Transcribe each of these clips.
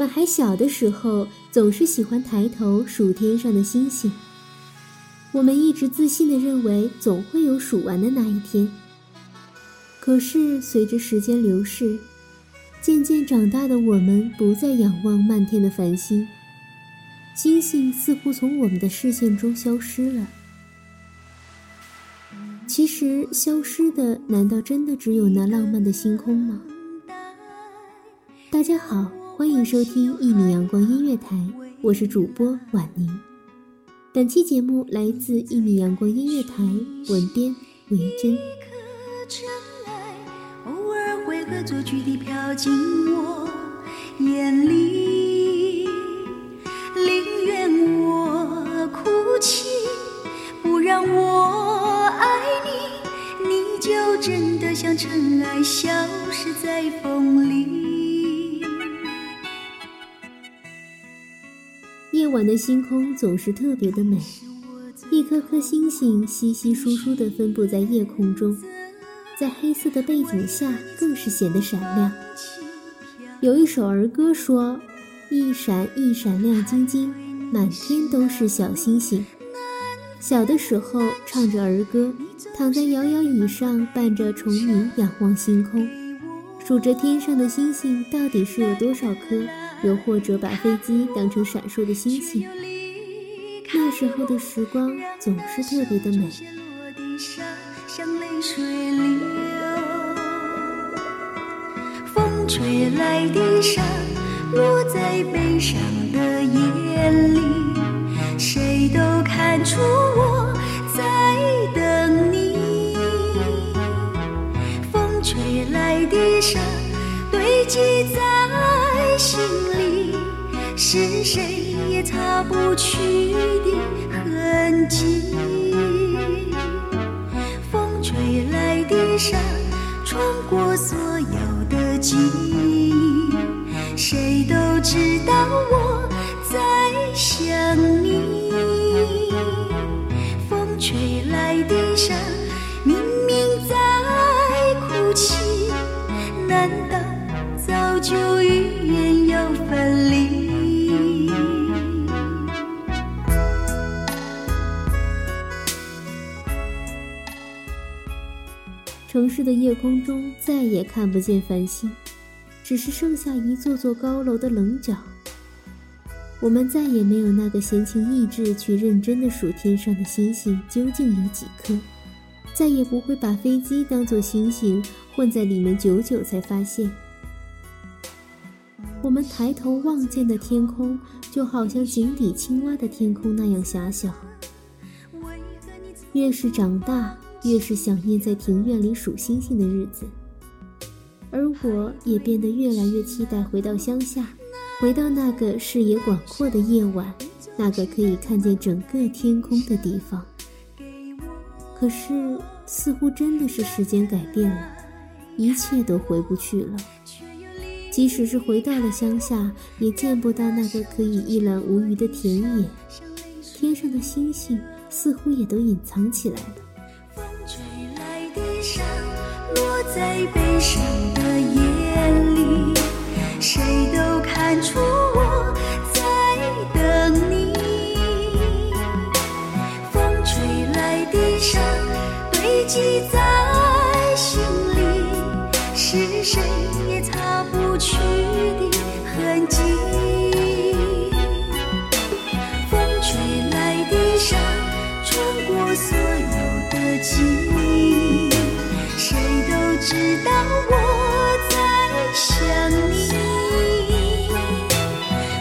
我们还小的时候，总是喜欢抬头数天上的星星。我们一直自信的认为，总会有数完的那一天。可是随着时间流逝，渐渐长大的我们不再仰望漫天的繁星，星星似乎从我们的视线中消失了。其实，消失的难道真的只有那浪漫的星空吗？大家好。欢迎收听一米阳光音乐台，我是主播婉宁。本期节目来自一米阳光音乐台，文编维珍。偶尔会恶作剧地飘进我眼里，宁愿我哭泣，不让我爱你，你就真的像尘埃，消失在风里。晚的星空总是特别的美，一颗颗星星稀稀疏疏地分布在夜空中，在黑色的背景下更是显得闪亮。有一首儿歌说：“一闪一闪亮晶晶，满天都是小星星。”小的时候唱着儿歌，躺在摇摇椅上伴着虫鸣，仰望星空，数着天上的星星到底是有多少颗。又或者把飞机当成闪烁的星星，那时候的时光总是特别的美。风吹来的沙，落在悲伤的眼里，谁都看出我在等你。风吹来的沙，堆积在。心里是谁也擦不去的痕迹。风吹来的沙，穿过所有的记忆，谁都知道我在想你。风吹来的沙，明明在哭泣，难道早就城市的夜空中再也看不见繁星，只是剩下一座座高楼的棱角。我们再也没有那个闲情逸致去认真的数天上的星星究竟有几颗，再也不会把飞机当作星星混在里面，久久才发现。我们抬头望见的天空，就好像井底青蛙的天空那样狭小。越是长大，越是想念在庭院里数星星的日子。而我也变得越来越期待回到乡下，回到那个视野广阔的夜晚，那个可以看见整个天空的地方。可是，似乎真的是时间改变了，一切都回不去了。即使是回到了乡下，也见不到那个可以一览无余的田野，天上的星星似乎也都隐藏起来了。在悲伤的眼里，谁都看出我在等你。风吹来的沙，堆积在心里，是谁也擦不？去的痕迹，风吹来上穿过所有的记忆，知道我在想你。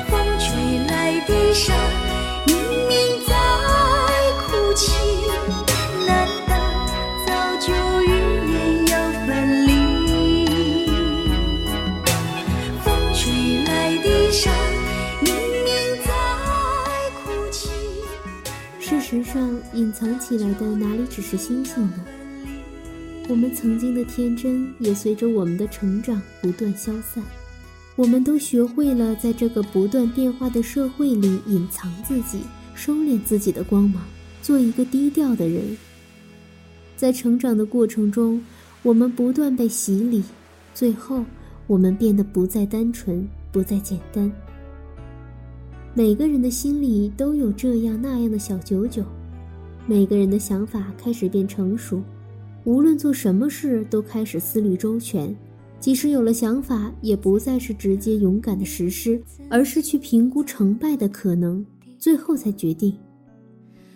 风吹来地上，明明在哭泣，难道早就预言要分离？风吹来地上，明明在哭泣。事实上，隐藏起来的哪里只是星星呢？我们曾经的天真也随着我们的成长不断消散。我们都学会了在这个不断变化的社会里隐藏自己，收敛自己的光芒，做一个低调的人。在成长的过程中，我们不断被洗礼，最后我们变得不再单纯，不再简单。每个人的心里都有这样那样的小九九，每个人的想法开始变成熟，无论做什么事都开始思虑周全。即使有了想法，也不再是直接勇敢的实施，而是去评估成败的可能，最后才决定。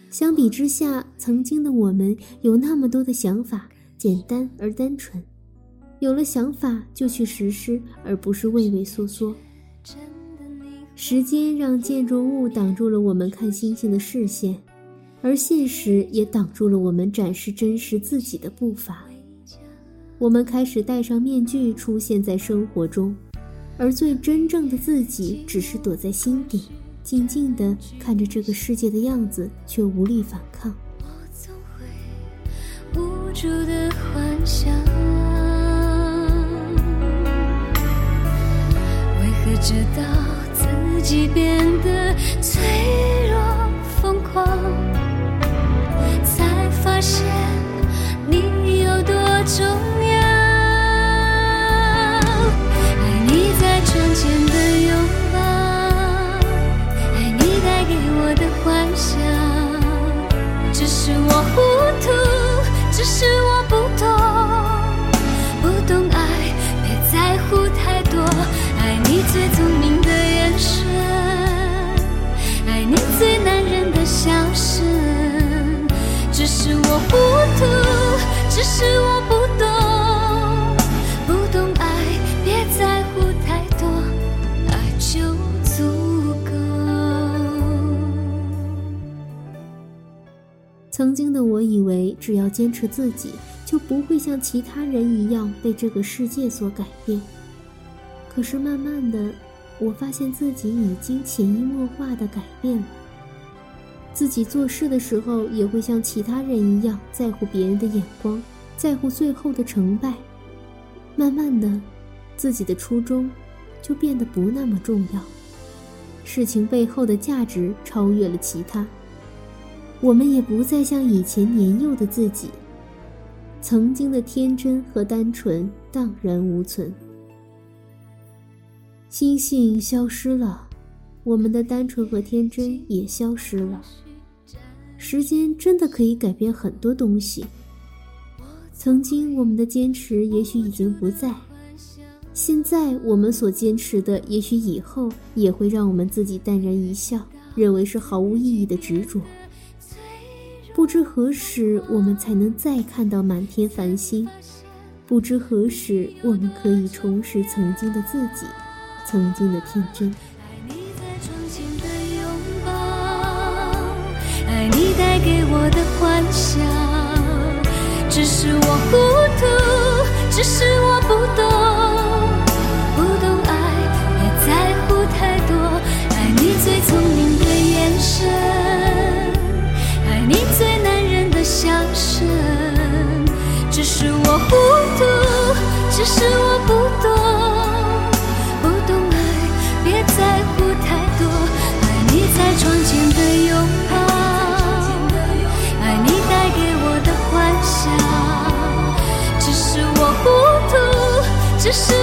相比之下，曾经的我们有那么多的想法，简单而单纯，有了想法就去实施，而不是畏畏缩缩。时间让建筑物挡住了我们看星星的视线，而现实也挡住了我们展示真实自己的步伐。我们开始戴上面具出现在生活中，而最真正的自己只是躲在心底，静静地看着这个世界的样子，却无力反抗。我总会无助的幻想，为何直到自己变得脆弱疯狂，现你有多重要？爱你在窗前的拥抱，爱你带给我的幻想。只是我糊涂，只是我不懂，不懂爱，别在乎太多。爱你最聪明的眼神，爱你最男人的笑声。只是我糊涂，只是我不懂，不懂爱，别在乎太多，爱就足够。曾经的我以为，只要坚持自己，就不会像其他人一样被这个世界所改变。可是慢慢的，我发现自己已经潜移默化的改变了。自己做事的时候，也会像其他人一样在乎别人的眼光，在乎最后的成败。慢慢的，自己的初衷就变得不那么重要，事情背后的价值超越了其他。我们也不再像以前年幼的自己，曾经的天真和单纯荡然无存。星星消失了，我们的单纯和天真也消失了。时间真的可以改变很多东西。曾经我们的坚持也许已经不在，现在我们所坚持的，也许以后也会让我们自己淡然一笑，认为是毫无意义的执着。不知何时我们才能再看到满天繁星，不知何时我们可以重拾曾经的自己，曾经的天真。爱你带给我的幻想。只是我糊涂，只是我不懂，不懂爱，别在乎太多。爱你最聪明只是。